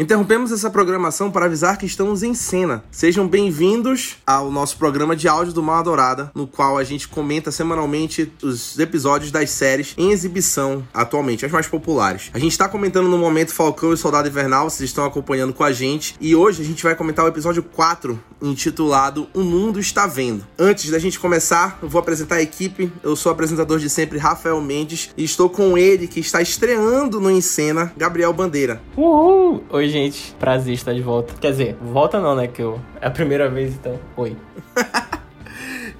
Interrompemos essa programação para avisar que estamos em cena. Sejam bem-vindos ao nosso programa de áudio do Mal Adorada, no qual a gente comenta semanalmente os episódios das séries em exibição atualmente, as mais populares. A gente está comentando no momento Falcão e Soldado Invernal, vocês estão acompanhando com a gente, e hoje a gente vai comentar o episódio 4, intitulado O Mundo Está Vendo. Antes da gente começar, eu vou apresentar a equipe. Eu sou o apresentador de sempre, Rafael Mendes, e estou com ele que está estreando no Em Cena, Gabriel Bandeira. Uhul! Oi, gente. Prazer estar de volta. Quer dizer, volta não, né? Que eu... é a primeira vez, então. Oi.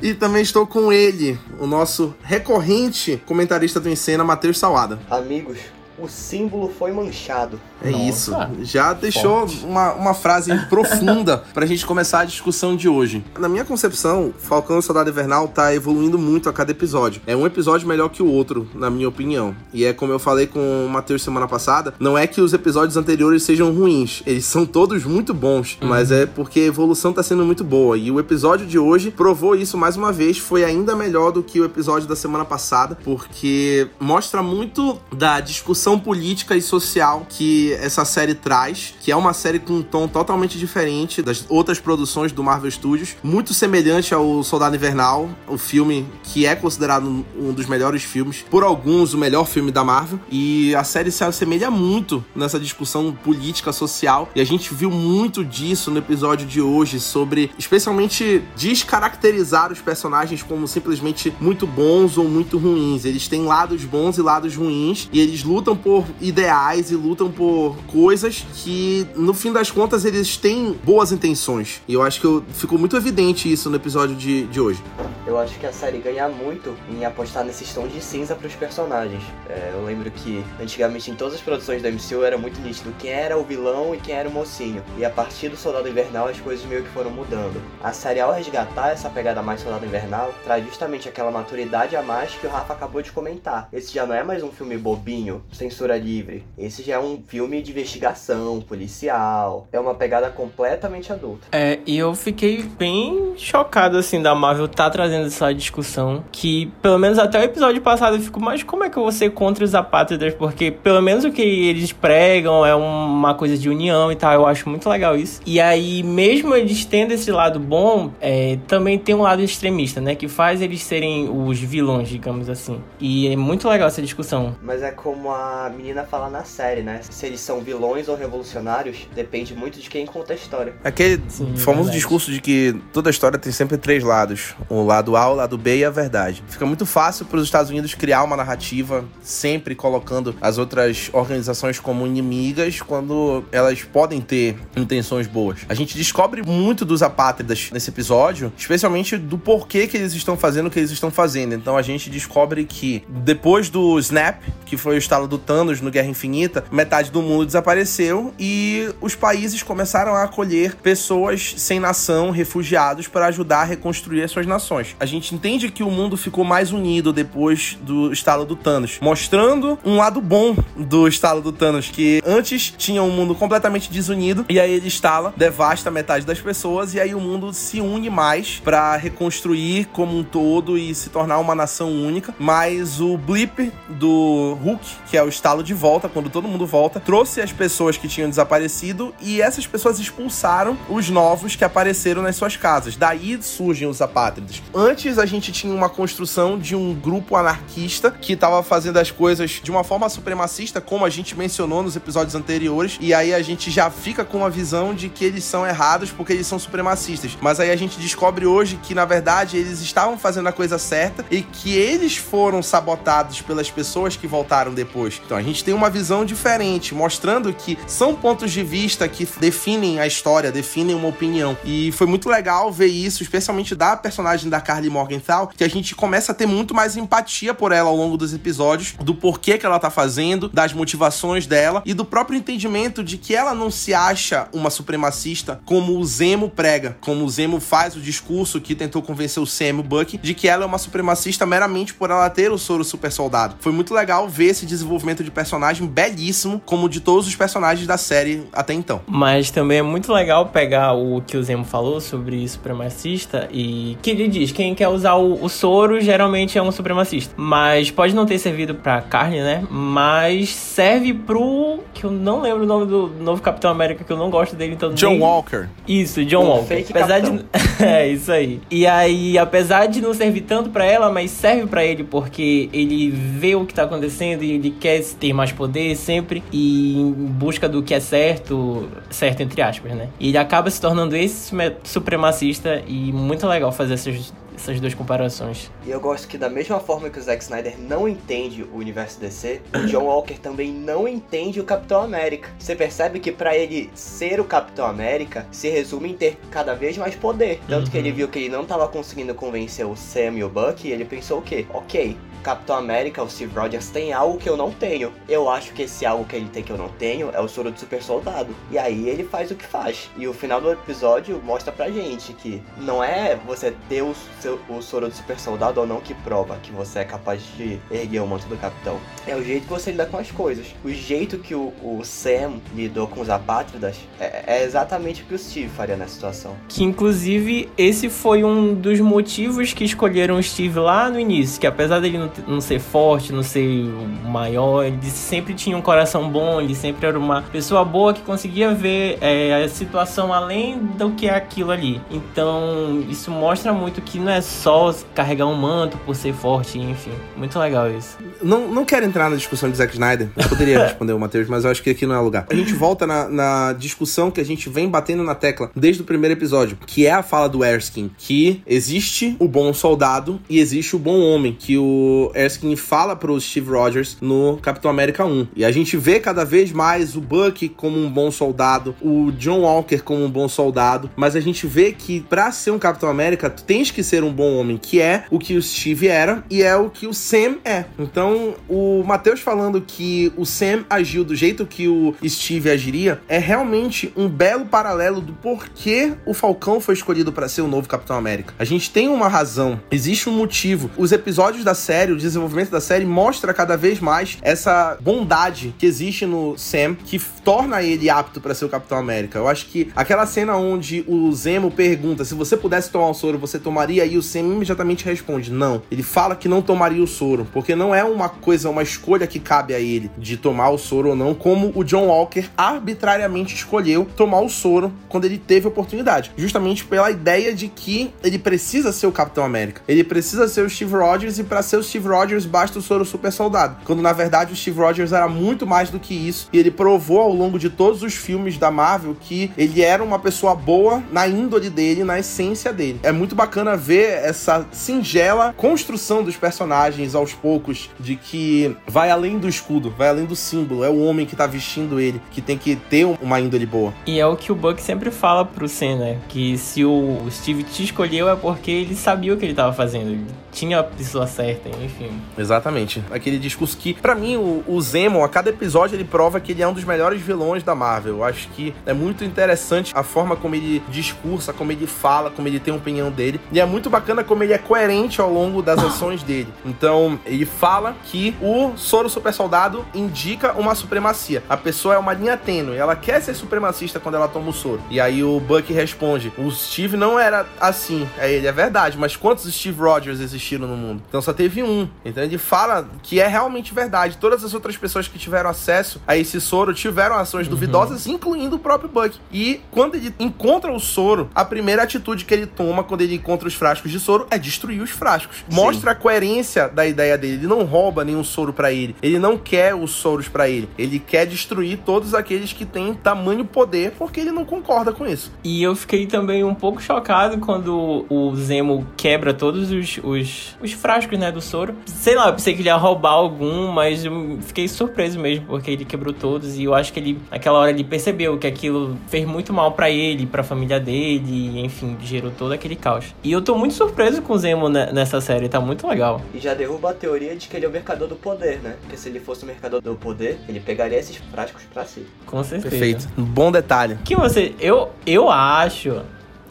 E também estou com ele, o nosso recorrente comentarista do Encena, Matheus Salada. Amigos, o símbolo foi manchado. É Nossa, isso. Já deixou uma, uma frase profunda pra gente começar a discussão de hoje. Na minha concepção, Falcão e Soldado Invernal tá evoluindo muito a cada episódio. É um episódio melhor que o outro, na minha opinião. E é como eu falei com o Matheus semana passada, não é que os episódios anteriores sejam ruins. Eles são todos muito bons, uhum. mas é porque a evolução tá sendo muito boa. E o episódio de hoje provou isso mais uma vez. Foi ainda melhor do que o episódio da semana passada, porque mostra muito da discussão política e social que essa série traz, que é uma série com um tom totalmente diferente das outras produções do Marvel Studios, muito semelhante ao Soldado Invernal, o filme que é considerado um dos melhores filmes, por alguns o melhor filme da Marvel, e a série se assemelha muito nessa discussão política social, e a gente viu muito disso no episódio de hoje sobre, especialmente descaracterizar os personagens como simplesmente muito bons ou muito ruins. Eles têm lados bons e lados ruins, e eles lutam por ideais e lutam por coisas que, no fim das contas, eles têm boas intenções. E eu acho que eu, ficou muito evidente isso no episódio de, de hoje. Eu acho que a série ganha muito em apostar nesses tons de cinza para os personagens. É, eu lembro que antigamente em todas as produções da MCU era muito nítido quem era o vilão e quem era o mocinho. E a partir do Soldado Invernal as coisas meio que foram mudando. A série ao resgatar essa pegada mais Soldado Invernal traz justamente aquela maturidade a mais que o Rafa acabou de comentar. Esse já não é mais um filme bobinho, censura livre. Esse já é um filme de investigação, policial. É uma pegada completamente adulta. É, e eu fiquei bem chocado, assim, da Marvel tá trazendo essa discussão. Que, pelo menos até o episódio passado, eu fico, mas como é que eu vou ser contra os apátridas? Porque, pelo menos o que eles pregam é uma coisa de união e tal. Eu acho muito legal isso. E aí, mesmo eles tendo esse lado bom, é, também tem um lado extremista, né? Que faz eles serem os vilões, digamos assim. E é muito legal essa discussão. Mas é como a menina fala na série, né? Se eles são vilões ou revolucionários depende muito de quem conta a história. Aquele Sim, famoso verdade. discurso de que toda história tem sempre três lados: o lado A, o lado B e a verdade. Fica muito fácil para os Estados Unidos criar uma narrativa, sempre colocando as outras organizações como inimigas, quando elas podem ter intenções boas. A gente descobre muito dos apátridas nesse episódio, especialmente do porquê que eles estão fazendo o que eles estão fazendo. Então a gente descobre que depois do Snap, que foi o estalo do Thanos no Guerra Infinita, metade do mundo desapareceu e os países começaram a acolher pessoas sem nação, refugiados, para ajudar a reconstruir as suas nações. A gente entende que o mundo ficou mais unido depois do estalo do Thanos, mostrando um lado bom do estalo do Thanos, que antes tinha um mundo completamente desunido e aí ele estala, devasta metade das pessoas e aí o mundo se une mais para reconstruir como um todo e se tornar uma nação única. Mas o blip do Hulk, que é o estalo de volta, quando todo mundo volta, trouxe as pessoas que tinham desaparecido e essas pessoas expulsaram os novos que apareceram nas suas casas. Daí surgem os apátridas. Antes a gente tinha uma construção de um grupo anarquista que estava fazendo as coisas de uma forma supremacista, como a gente mencionou nos episódios anteriores, e aí a gente já fica com a visão de que eles são errados porque eles são supremacistas. Mas aí a gente descobre hoje que na verdade eles estavam fazendo a coisa certa e que eles foram sabotados pelas pessoas que voltaram depois. Então a gente tem uma visão diferente, mostrando que são pontos de vista que definem a história, definem uma opinião. E foi muito legal ver isso, especialmente da personagem da Carly Morgenthau, que a gente começa a ter muito mais empatia por ela ao longo dos episódios, do porquê que ela tá fazendo, das motivações dela e do próprio entendimento de que ela não se acha uma supremacista como o Zemo prega, como o Zemo faz o discurso que tentou convencer o Sam, Buck, de que ela é uma supremacista meramente por ela ter o soro super soldado. Foi muito legal ver esse desenvolvimento de personagem belíssimo, como de todos os personagens da série até então. Mas também é muito legal pegar o que o Zemo falou sobre supremacista e que ele diz quem quer usar o, o soro geralmente é um supremacista. Mas pode não ter servido pra carne, né? Mas serve pro. que eu não lembro o nome do novo Capitão América, que eu não gosto dele, então. John nem... Walker. Isso, John o Walker. Fake apesar capitão. de. é, isso aí. E aí, apesar de não servir tanto pra ela, mas serve pra ele porque ele vê o que tá acontecendo e ele quer ter mais poder sempre e em busca do que é certo, certo entre aspas, né? E ele acaba se tornando esse supremacista e muito legal fazer essas essas duas comparações. E eu gosto que da mesma forma que o Zack Snyder não entende o universo DC, o John Walker também não entende o Capitão América. Você percebe que para ele ser o Capitão América se resume em ter cada vez mais poder. Tanto uhum. que ele viu que ele não estava conseguindo convencer o Sam e o Buck e ele pensou o quê? Ok, Capitão América, o Steve Rogers, tem algo que eu não tenho. Eu acho que esse algo que ele tem que eu não tenho é o soro do super soldado. E aí ele faz o que faz. E o final do episódio mostra pra gente que não é você ter o, seu, o soro do super soldado ou não que prova que você é capaz de erguer o manto do capitão. É o jeito que você lida com as coisas. O jeito que o, o Sam lidou com os apátridas é, é exatamente o que o Steve faria nessa situação. Que inclusive esse foi um dos motivos que escolheram o Steve lá no início, que apesar dele não não ser forte, não ser o maior, ele sempre tinha um coração bom, ele sempre era uma pessoa boa que conseguia ver é, a situação além do que é aquilo ali. Então, isso mostra muito que não é só carregar um manto por ser forte, enfim. Muito legal isso. Não, não quero entrar na discussão de Zack Snyder, eu poderia responder o Matheus, mas eu acho que aqui não é lugar. A gente volta na, na discussão que a gente vem batendo na tecla desde o primeiro episódio, que é a fala do Erskine, que existe o bom soldado e existe o bom homem, que o Erskine fala pro Steve Rogers no Capitão América 1. E a gente vê cada vez mais o Buck como um bom soldado, o John Walker como um bom soldado, mas a gente vê que para ser um Capitão América, tu tens que ser um bom homem, que é o que o Steve era e é o que o Sam é. Então, o Matheus falando que o Sam agiu do jeito que o Steve agiria é realmente um belo paralelo do porquê o Falcão foi escolhido para ser o novo Capitão América. A gente tem uma razão, existe um motivo. Os episódios da série série, o desenvolvimento da série mostra cada vez mais essa bondade que existe no Sam, que torna ele apto para ser o Capitão América. Eu acho que aquela cena onde o Zemo pergunta se você pudesse tomar o soro, você tomaria? E o Sam imediatamente responde não. Ele fala que não tomaria o soro, porque não é uma coisa, uma escolha que cabe a ele de tomar o soro ou não, como o John Walker arbitrariamente escolheu tomar o soro quando ele teve oportunidade. Justamente pela ideia de que ele precisa ser o Capitão América. Ele precisa ser o Steve Rogers e para ser o Steve Steve Rogers basta o soro super soldado. Quando na verdade o Steve Rogers era muito mais do que isso. E ele provou ao longo de todos os filmes da Marvel que ele era uma pessoa boa na índole dele, na essência dele. É muito bacana ver essa singela construção dos personagens aos poucos, de que vai além do escudo, vai além do símbolo. É o homem que tá vestindo ele, que tem que ter uma índole boa. E é o que o Buck sempre fala pro Sam, né? Que se o Steve te escolheu é porque ele sabia o que ele tava fazendo. Ele tinha a pessoa certa, enfim. Exatamente. Aquele discurso que, para mim, o, o Zemo, a cada episódio, ele prova que ele é um dos melhores vilões da Marvel. Eu acho que é muito interessante a forma como ele discursa, como ele fala, como ele tem a opinião dele. E é muito bacana como ele é coerente ao longo das ações dele. Então, ele fala que o soro super soldado indica uma supremacia. A pessoa é uma linha tênue, ela quer ser supremacista quando ela toma o soro. E aí o Buck responde: o Steve não era assim. É ele, é verdade, mas quantos Steve Rogers existiram no mundo? Então só teve um. Então ele fala que é realmente verdade. Todas as outras pessoas que tiveram acesso a esse soro tiveram ações uhum. duvidosas, incluindo o próprio Buck. E quando ele encontra o soro, a primeira atitude que ele toma quando ele encontra os frascos de soro é destruir os frascos. Sim. Mostra a coerência da ideia dele. Ele não rouba nenhum soro para ele. Ele não quer os soros para ele. Ele quer destruir todos aqueles que têm tamanho poder, porque ele não concorda com isso. E eu fiquei também um pouco chocado quando o Zemo quebra todos os, os, os frascos, né, do soro sei lá, eu pensei que ele ia roubar algum, mas eu fiquei surpreso mesmo, porque ele quebrou todos e eu acho que ele, naquela hora, ele percebeu que aquilo fez muito mal para ele, pra família dele, enfim, gerou todo aquele caos. E eu tô muito surpreso com o Zemo nessa série, tá muito legal. E já derruba a teoria de que ele é o mercador do poder, né? Porque se ele fosse o mercador do poder, ele pegaria esses frascos pra si. Com certeza. Perfeito. Um bom detalhe. Que você. Eu, eu acho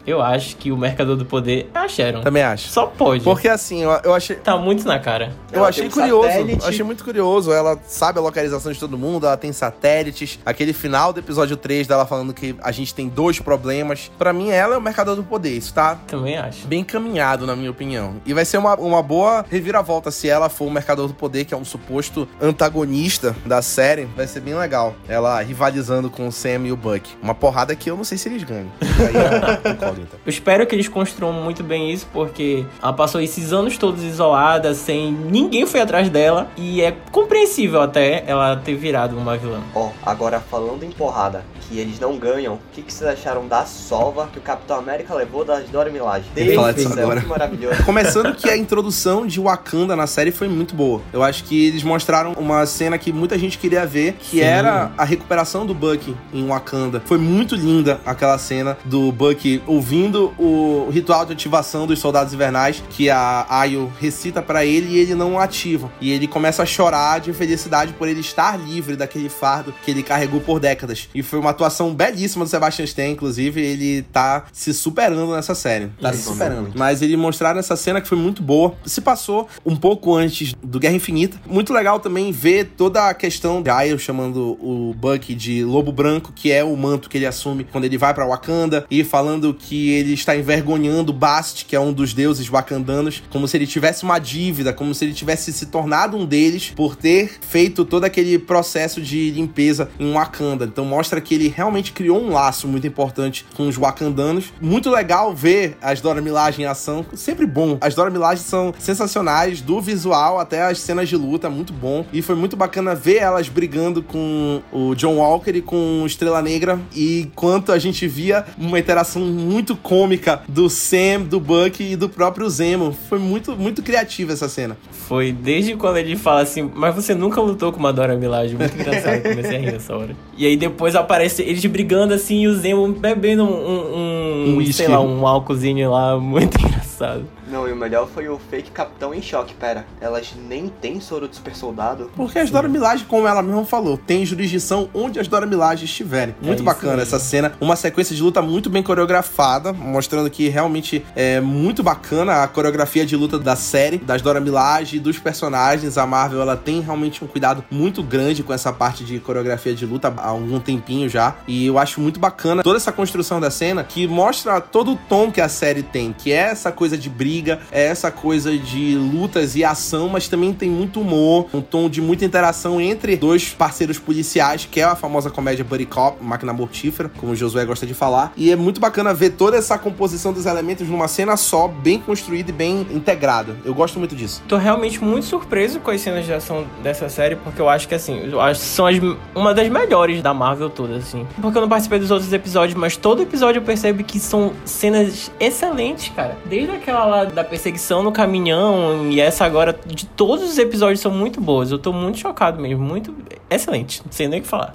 Eu acho que o Mercador do Poder é a Sharon. Também acho. Só pode. Porque assim, eu, eu achei. Tá muito na cara. Eu Ela achei um curioso. satélite. Achei muito curioso. Ela sabe a localização de todo mundo, ela tem satélites. Aquele final do episódio 3 dela falando que a gente tem dois problemas. Pra mim, ela é o mercador do poder. Isso tá Também acho. bem encaminhado, na minha opinião. E vai ser uma, uma boa reviravolta se ela for o Mercador do Poder, que é um suposto antagonista da série. Vai ser bem legal. Ela rivalizando com o Sam e o Buck. Uma porrada que eu não sei se eles ganham. Aí incógnita. Eu espero que eles construam muito bem isso, porque ela passou esses anos todos isolada, sem ninguém foi atrás dela, e é compreensível até ela ter virado uma vilã. Ó, agora falando em porrada, que eles não ganham, o que, que vocês acharam da sova que o Capitão América levou das Dora Milaje? Eu ia falar disso Isso é agora. maravilhoso. Começando que a introdução de Wakanda na série foi muito boa. Eu acho que eles mostraram uma cena que muita gente queria ver, que Sim. era a recuperação do Bucky em Wakanda. Foi muito linda aquela cena do Bucky ouvindo o ritual de ativação dos soldados invernais que a Ayo recita pra ele e ele não ativa. E ele começa a chorar de felicidade por ele estar livre daquele fardo que ele carregou por décadas. E foi uma atuação belíssima do Sebastian Stan, inclusive, ele tá se superando nessa série. Tá se superando. muito. Mas ele mostraram essa cena que foi muito boa. Se passou um pouco antes do Guerra Infinita. Muito legal também ver toda a questão de Ayo chamando o Bucky de Lobo Branco, que é o manto que ele assume quando ele vai pra Wakanda, e falando que ele está envergonhando Bast, que é um dos deuses wakandanos, como se ele tivesse uma dívida, como se ele tivesse se tornado um deles por ter feito todo aquele processo de limpeza em Wakanda. Então mostra que ele realmente criou um laço muito importante com os wakandanos. Muito legal ver as Dora Milaje em ação. Sempre bom. As Dora Milaje são sensacionais, do visual até as cenas de luta, muito bom. E foi muito bacana ver elas brigando com o John Walker e com Estrela Negra. E quanto a gente via uma interação muito cômica do Sam, do Buck e do próprio Zemo. Foi muito, muito criativa essa cena. Foi desde quando ele fala assim, mas você nunca lutou com uma Dora Milaje. Muito engraçado, comecei a rir nessa hora. E aí depois aparece eles brigando assim e o Zemo bebendo um, um, Um um sei lá, um álcoolzinho lá, muito engraçado. Não, e o melhor foi o fake Capitão em choque. Pera, elas nem têm soro de super soldado? Porque as Dora Milaje, como ela mesma falou, tem jurisdição onde as Dora Milaje estiverem. Muito isso bacana mesmo. essa cena. Uma sequência de luta muito bem coreografada, mostrando que realmente é muito bacana a coreografia de luta da série, das Dora Milaje e dos personagens. A Marvel, ela tem realmente um cuidado muito grande com essa parte de coreografia de luta há algum tempinho já. E eu acho muito bacana toda essa construção da cena que mostra todo o tom que a série tem, que é essa coisa de briga, é essa coisa de lutas e ação, mas também tem muito humor, um tom de muita interação entre dois parceiros policiais, que é a famosa comédia Buddy Cop, Máquina Mortífera, como o Josué gosta de falar. E é muito bacana ver toda essa composição dos elementos numa cena só, bem construída e bem integrada. Eu gosto muito disso. Tô realmente muito surpreso com as cenas de ação dessa série, porque eu acho que assim, eu acho que são as, uma das melhores da Marvel toda, assim. Porque eu não participei dos outros episódios, mas todo episódio eu percebo que são cenas excelentes, cara. Desde aquela lá da perseguição no caminhão e essa agora, de todos os episódios são muito boas. Eu tô muito chocado mesmo, muito excelente. Não sei nem o que falar.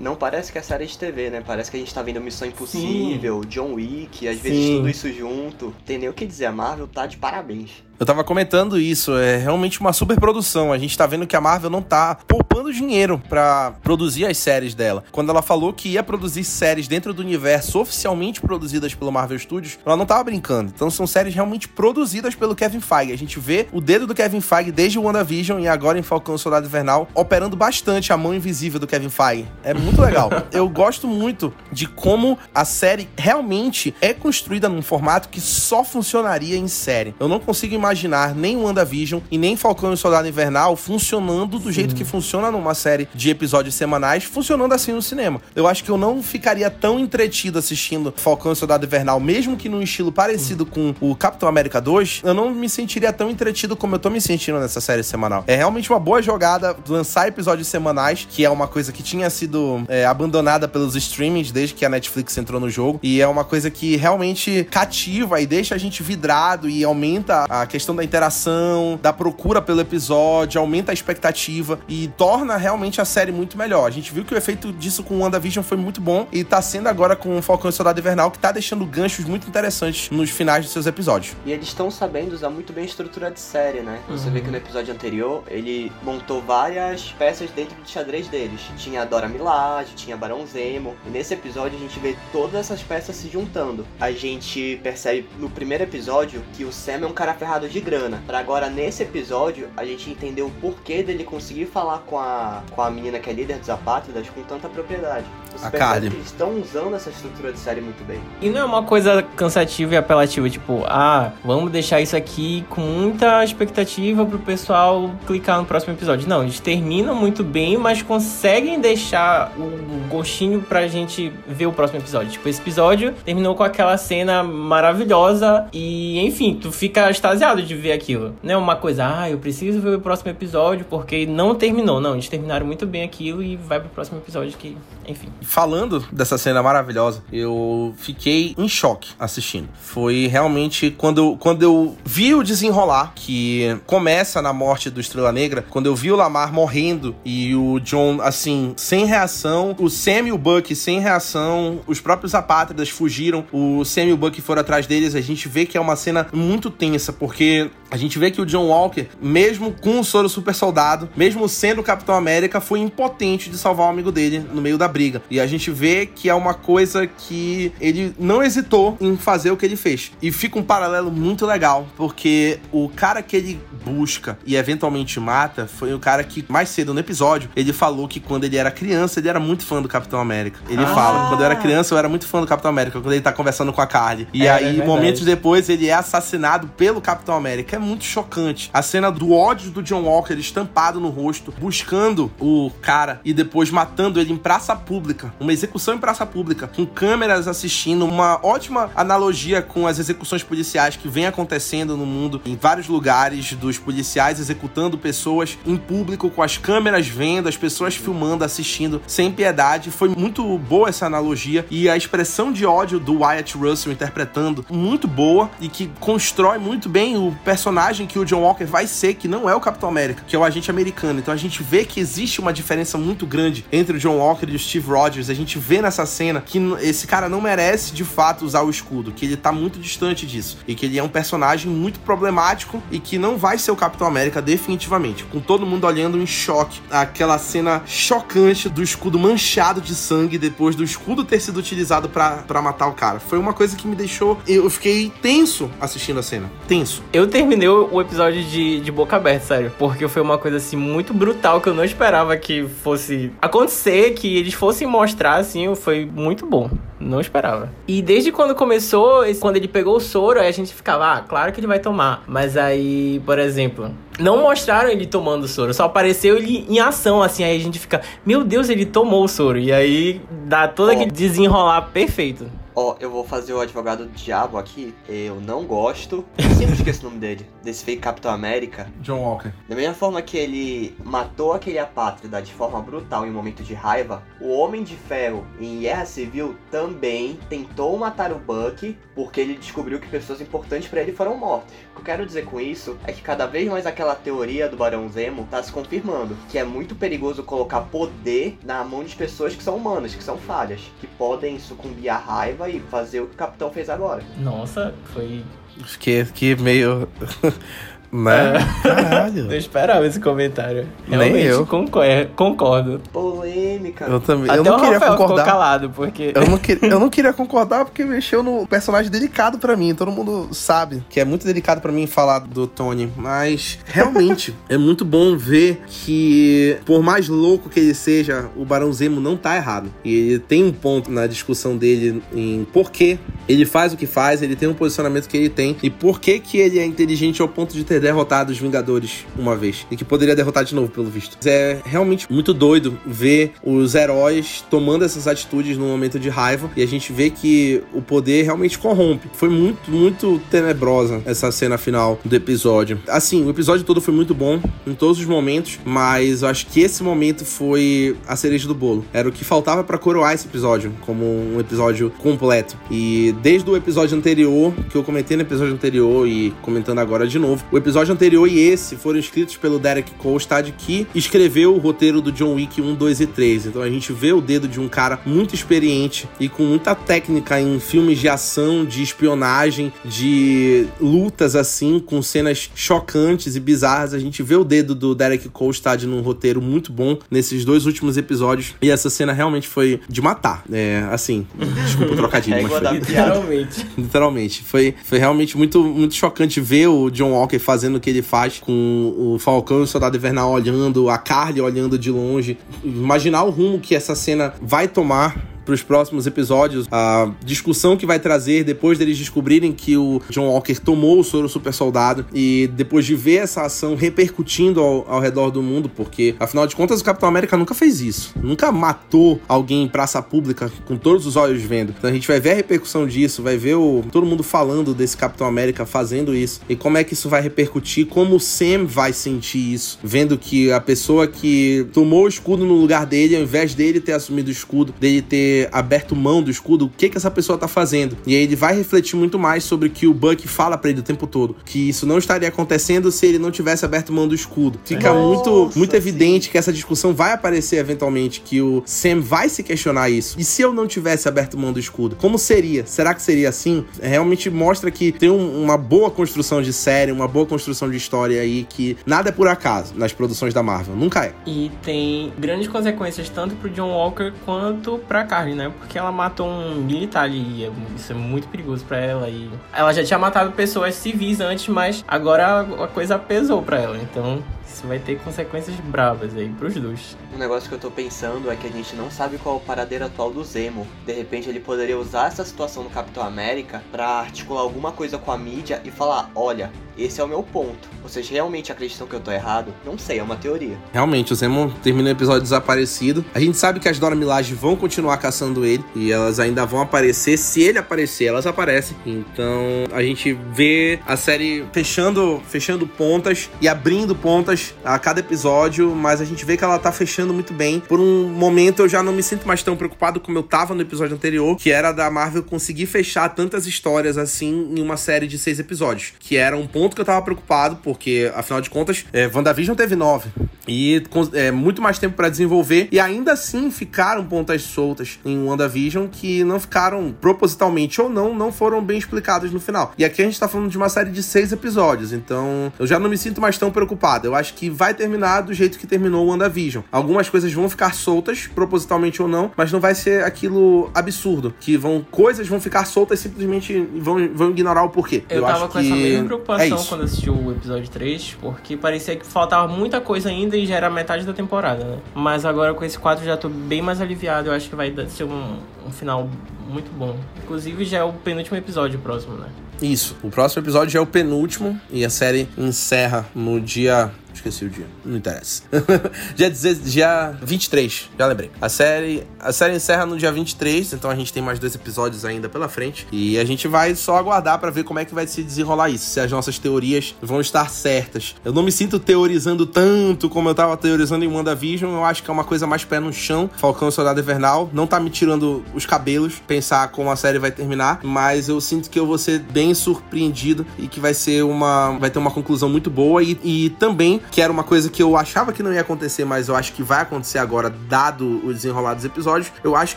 Não parece que é série de TV, né? Parece que a gente tá vendo Missão Impossível, John Wick, às vezes Sim. tudo isso junto. Tem nem o que dizer, a Marvel tá de parabéns. Eu tava comentando isso, é realmente uma super produção. A gente tá vendo que a Marvel não tá poupando dinheiro pra produzir as séries dela. Quando ela falou que ia produzir séries dentro do universo oficialmente produzidas pelo Marvel Studios, ela não tava brincando. Então são séries realmente produzidas pelo Kevin Feige. A gente vê o dedo do Kevin Feige desde o WandaVision e agora em Falcão Soldado Invernal, operando bastante a mão invisível do Kevin Feige. É muito legal. Eu gosto muito de como a série realmente é construída num formato que só funcionaria em série. Eu não consigo imaginar nem o WandaVision e nem Falcão e o Soldado Invernal funcionando do jeito que funciona numa série de episódios semanais, funcionando assim no cinema. Eu acho que eu não ficaria tão entretido assistindo Falcão e o Soldado Invernal, mesmo que num estilo parecido com o Capitão América 2, eu não me sentiria tão entretido como eu tô me sentindo nessa série semanal. É realmente uma boa jogada lançar episódios semanais, que é uma coisa que tinha sido é, abandonada pelos streamings desde que a Netflix entrou no jogo, e é uma coisa que realmente cativa e deixa a gente vidrado e aumenta a questão da interação, da procura pelo episódio, aumenta a expectativa e torna realmente a série muito melhor. A gente viu que o efeito disso com o WandaVision foi muito bom e tá sendo agora com o Falcão e Soldado Invernal que tá deixando ganchos muito interessantes nos finais de seus episódios. E eles estão sabendo usar muito bem a estrutura de série, né? Você uhum. vê que no episódio anterior ele montou várias peças dentro do xadrez deles. Tinha a Dora Milaje, tinha Barão Zemo. E nesse episódio a gente vê todas essas peças se juntando. A gente percebe no primeiro episódio que o Sam é um cara ferrado de grana. Para agora nesse episódio a gente entender o porquê dele conseguir falar com a, com a menina que é líder dos apátridas com tanta propriedade. A Carly. eles estão usando essa estrutura de série muito bem. E não é uma coisa cansativa e apelativa, tipo, ah, vamos deixar isso aqui com muita expectativa pro pessoal clicar no próximo episódio. Não, eles terminam muito bem, mas conseguem deixar o gostinho pra gente ver o próximo episódio. Tipo, esse episódio terminou com aquela cena maravilhosa e, enfim, tu fica extasiado de ver aquilo. Não é uma coisa, ah, eu preciso ver o próximo episódio porque não terminou. Não, eles terminaram muito bem aquilo e vai pro próximo episódio que, enfim. Falando dessa cena maravilhosa, eu fiquei em choque assistindo. Foi realmente quando, quando eu vi o desenrolar, que começa na morte do Estrela Negra, quando eu vi o Lamar morrendo e o John, assim, sem reação, o Sam e o Buck sem reação, os próprios apátridas fugiram, o Sam e o Buck foram atrás deles, a gente vê que é uma cena muito tensa, porque a gente vê que o John Walker, mesmo com o soro super soldado, mesmo sendo o Capitão América, foi impotente de salvar o amigo dele no meio da briga. E a gente vê que é uma coisa que ele não hesitou em fazer o que ele fez. E fica um paralelo muito legal, porque o cara que ele busca e eventualmente mata foi o cara que mais cedo no episódio ele falou que quando ele era criança ele era muito fã do Capitão América. Ele ah. fala, quando eu era criança eu era muito fã do Capitão América, quando ele tá conversando com a Carly. E é, aí, é momentos depois, ele é assassinado pelo Capitão América. É muito chocante. A cena do ódio do John Walker estampado no rosto, buscando o cara e depois matando ele em praça pública. Uma execução em praça pública, com câmeras assistindo, uma ótima analogia com as execuções policiais que vem acontecendo no mundo, em vários lugares, dos policiais executando pessoas em público, com as câmeras vendo, as pessoas filmando, assistindo, sem piedade. Foi muito boa essa analogia e a expressão de ódio do Wyatt Russell interpretando muito boa e que constrói muito bem o personagem que o John Walker vai ser, que não é o Capitão América, que é o agente americano. Então a gente vê que existe uma diferença muito grande entre o John Walker e o Steve Rogers. A gente vê nessa cena que esse cara não merece de fato usar o escudo, que ele tá muito distante disso e que ele é um personagem muito problemático e que não vai ser o Capitão América definitivamente. Com todo mundo olhando em choque, aquela cena chocante do escudo manchado de sangue depois do escudo ter sido utilizado para matar o cara. Foi uma coisa que me deixou. Eu fiquei tenso assistindo a cena. Tenso. Eu terminei o episódio de, de boca aberta, sério. Porque foi uma coisa assim muito brutal que eu não esperava que fosse acontecer, que eles fossem mostrar, assim, foi muito bom. Não esperava. E desde quando começou, quando ele pegou o soro, aí a gente ficava, ah, claro que ele vai tomar. Mas aí, por exemplo, não mostraram ele tomando o soro, só apareceu ele em ação, assim, aí a gente fica, meu Deus, ele tomou o soro. E aí dá todo aquele desenrolar perfeito. Ó, eu vou fazer o advogado do diabo aqui. Eu não gosto. Eu sempre esqueço o nome dele. Desse fake Capitão América. John Walker. Da mesma forma que ele matou aquele apátrida de forma brutal em um momento de raiva, o Homem de Ferro em Guerra Civil também tentou matar o Buck porque ele descobriu que pessoas importantes para ele foram mortas. O que eu quero dizer com isso é que cada vez mais aquela teoria do Barão Zemo tá se confirmando. Que é muito perigoso colocar poder na mão de pessoas que são humanas, que são falhas, que podem sucumbir à raiva e fazer o que o capitão fez agora. Nossa, foi. Fiquei aqui meio. Né? É. Caralho. Eu esperava esse comentário. Realmente Nem eu. Concordo. concordo. Polêmica. Eu também. Até eu não o queria Rafael concordar. ficou calado, porque. Eu não, que... eu não queria concordar porque mexeu no personagem delicado para mim. Todo mundo sabe que é muito delicado para mim falar do Tony. Mas realmente é muito bom ver que, por mais louco que ele seja, o Barão Zemo não tá errado. E ele tem um ponto na discussão dele em por que ele faz o que faz, ele tem um posicionamento que ele tem e por que, que ele é inteligente ao ponto de ter derrotado os Vingadores uma vez e que poderia derrotar de novo, pelo visto. É realmente muito doido ver os heróis tomando essas atitudes num momento de raiva e a gente vê que o poder realmente corrompe. Foi muito, muito tenebrosa essa cena final do episódio. Assim, o episódio todo foi muito bom em todos os momentos, mas eu acho que esse momento foi a cereja do bolo. Era o que faltava para coroar esse episódio como um episódio completo. E desde o episódio anterior, que eu comentei no episódio anterior e comentando agora de novo, o episódio anterior e esse foram escritos pelo Derek Kolstad, que escreveu o roteiro do John Wick 1, 2 e 3. Então a gente vê o dedo de um cara muito experiente e com muita técnica em filmes de ação, de espionagem, de lutas assim, com cenas chocantes e bizarras. A gente vê o dedo do Derek Kolstad num roteiro muito bom nesses dois últimos episódios. E essa cena realmente foi de matar. É, assim, desculpa o trocadilho, É mas foi. Literalmente. Literalmente. Foi, foi realmente muito, muito chocante ver o John Walker fazendo o que ele faz com o Falcão e o Soldado Invernal olhando, a Carly olhando de longe. Imaginar o rumo que essa cena vai tomar para os próximos episódios, a discussão que vai trazer depois deles descobrirem que o John Walker tomou o soro super soldado e depois de ver essa ação repercutindo ao, ao redor do mundo, porque afinal de contas o Capitão América nunca fez isso, nunca matou alguém em praça pública com todos os olhos vendo. Então a gente vai ver a repercussão disso, vai ver o, todo mundo falando desse Capitão América fazendo isso e como é que isso vai repercutir, como o Sam vai sentir isso, vendo que a pessoa que tomou o escudo no lugar dele, ao invés dele ter assumido o escudo, dele ter aberto mão do escudo, o que que essa pessoa tá fazendo? E aí ele vai refletir muito mais sobre o que o Buck fala para ele o tempo todo, que isso não estaria acontecendo se ele não tivesse aberto mão do escudo. Fica Nossa, muito muito sim. evidente que essa discussão vai aparecer eventualmente, que o Sam vai se questionar isso. E se eu não tivesse aberto mão do escudo, como seria? Será que seria assim? Realmente mostra que tem um- uma boa construção de série, uma boa construção de história aí, que nada é por acaso nas produções da Marvel. Nunca é. E tem grandes consequências tanto pro John Walker quanto pra Carly, né? Porque ela matou um militar ali. é- Isso é muito perigoso pra ela. E ela já tinha matado pessoas civis antes, mas agora a- coisa pesou pra ela. Então isso vai ter consequências bravas aí pros dois. Um negócio que eu tô pensando é que a gente não sabe qual é o paradeiro atual do Zemo. De repente ele poderia usar essa situação do Capitão América pra articular alguma coisa com a mídia e falar: olha, esse é o meu ponto. Vocês realmente acreditam que eu tô errado? Não sei, é uma teoria. Realmente, o Zemo termina o episódio desaparecido. A gente sabe que as Dora Milaje vão continuar caçando ele. E elas ainda vão aparecer. Se ele aparecer, elas aparecem. Então a gente vê a série fechando, fechando pontas e abrindo pontas a cada episódio. Mas a gente vê que ela tá fechando muito bem. Por um momento eu já não me sinto mais tão preocupado como eu tava no episódio anterior. Que era da Marvel conseguir fechar tantas histórias assim em uma série de seis episódios. Que era um ponto que eu tava preocupado. Porque, afinal de contas, é, WandaVision teve nove. E é, muito mais tempo pra desenvolver. E ainda assim ficaram pontas soltas em WandaVision que não ficaram propositalmente ou não, não foram bem explicadas no final. E aqui a gente tá falando de uma série de seis episódios. Então eu já não me sinto mais tão preocupado. Eu acho que vai terminar do jeito que terminou o WandaVision. Algumas coisas vão ficar soltas, propositalmente ou não, mas não vai ser aquilo absurdo. Que vão. Coisas vão ficar soltas simplesmente e vão, vão ignorar o porquê. Eu, tava acho com essa que mesma é preocupação isso. quando eu assisti o episódio 3, porque parecia que faltava muita coisa ainda e já era metade da temporada, né? Mas agora com esse 4 já tô bem mais aliviado, eu acho que vai ser um, um final muito bom. Inclusive já é o penúltimo episódio próximo, né? Isso. O próximo episódio é o penúltimo e a série encerra no dia. Esqueci o dia, não interessa. dia, 16 dia 23, já lembrei. A série, a série encerra no dia 23, então a gente tem mais dois episódios ainda pela frente. E a gente vai só aguardar pra ver como é que vai se desenrolar isso, se as nossas teorias vão estar certas. Eu não me sinto teorizando tanto como eu tava teorizando em WandaVision, eu acho que é uma coisa mais pé no chão. Falcão e Soldado Invernal não tá me tirando os cabelos, pensar como a série vai terminar, mas eu sinto que eu vou ser bem surpreendido e que vai ser uma. vai ter uma conclusão muito boa. E, e também, que era uma coisa que eu achava que não ia acontecer, mas eu acho que vai acontecer agora, dado o desenrolar dos episódios. Eu acho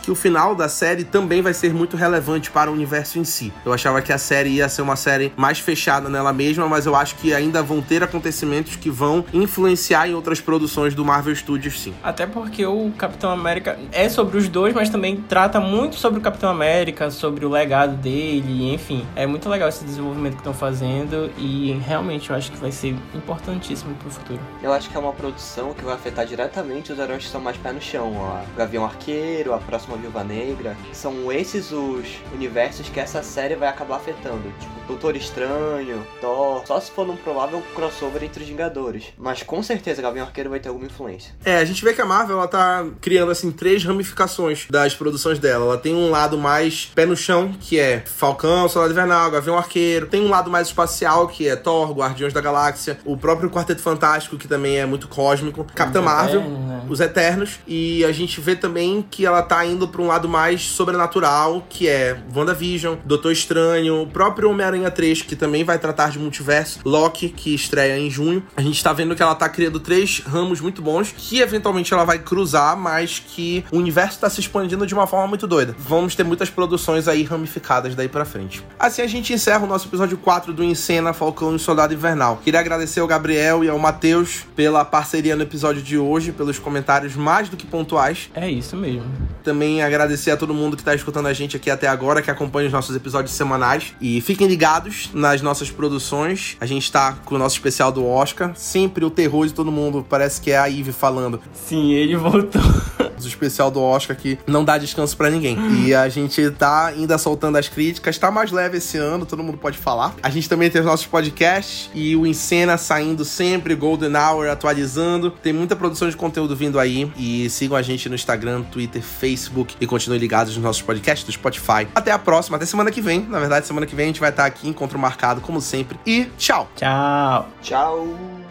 que o final da série também vai ser muito relevante para o universo em si. Eu achava que a série ia ser uma série mais fechada nela mesma, mas eu acho que ainda vão ter acontecimentos que vão influenciar em outras produções do Marvel Studios, sim. Até porque o Capitão América é sobre os dois, mas também trata muito sobre o Capitão América, sobre o legado dele, enfim. É muito legal esse desenvolvimento que estão fazendo e realmente eu acho que vai ser importantíssimo pro futuro. Eu acho que é uma produção que vai afetar diretamente os heróis que são mais pé no chão. ó. O Gavião Arqueiro, a próxima Viúva Negra. São esses os universos que essa série vai acabar afetando. Tipo, Doutor Estranho, Thor. Só se for num provável crossover entre os Vingadores. Mas com certeza Gavião Arqueiro vai ter alguma influência. É, a gente vê que a Marvel ela tá criando assim três ramificações das produções dela. Ela tem um lado mais pé no chão, que é Falcão, Soldado Invernal, Gavião Arqueiro. Tem um lado mais espacial, que é Thor, Guardiões da Galáxia, o próprio Quarteto Fantástico, que também é muito cósmico, Capitã Marvel. Os Eternos. E a gente vê também que ela tá indo pra um lado mais sobrenatural, que é WandaVision, Doutor Estranho, o próprio Homem-Aranha 3, que também vai tratar de multiverso, Loki, que estreia em junho. A gente tá vendo que ela tá criando três ramos muito bons, que eventualmente ela vai cruzar, mas que o universo tá se expandindo de uma forma muito doida. Vamos ter muitas produções aí ramificadas daí pra frente. Assim a gente encerra o nosso episódio 4 do Encena Falcão e Soldado Invernal. Queria agradecer ao Gabriel e ao Matheus pela parceria no episódio de hoje, pelos comentários mais do que pontuais. É isso mesmo. Também agradecer a todo mundo que tá escutando a gente aqui até agora, que acompanha os nossos episódios semanais. E fiquem ligados nas nossas produções. A gente tá com o nosso especial do Oscar. Sempre o terror de todo mundo. Parece que é a Ive falando. Sim, ele voltou. O especial do Oscar que não dá descanso para ninguém. E a gente tá ainda soltando as críticas. Tá mais leve esse ano, todo mundo pode falar. A gente também tem os nossos podcasts e o Encena saindo sempre, Golden Hour atualizando. Tem muita produção de conteúdo vindo aí. E sigam a gente no Instagram, Twitter, Facebook e continuem ligados nos nossos podcasts do Spotify. Até a próxima, até semana que vem. Na verdade, semana que vem a gente vai estar aqui, encontro marcado, como sempre. E tchau! Tchau! Tchau!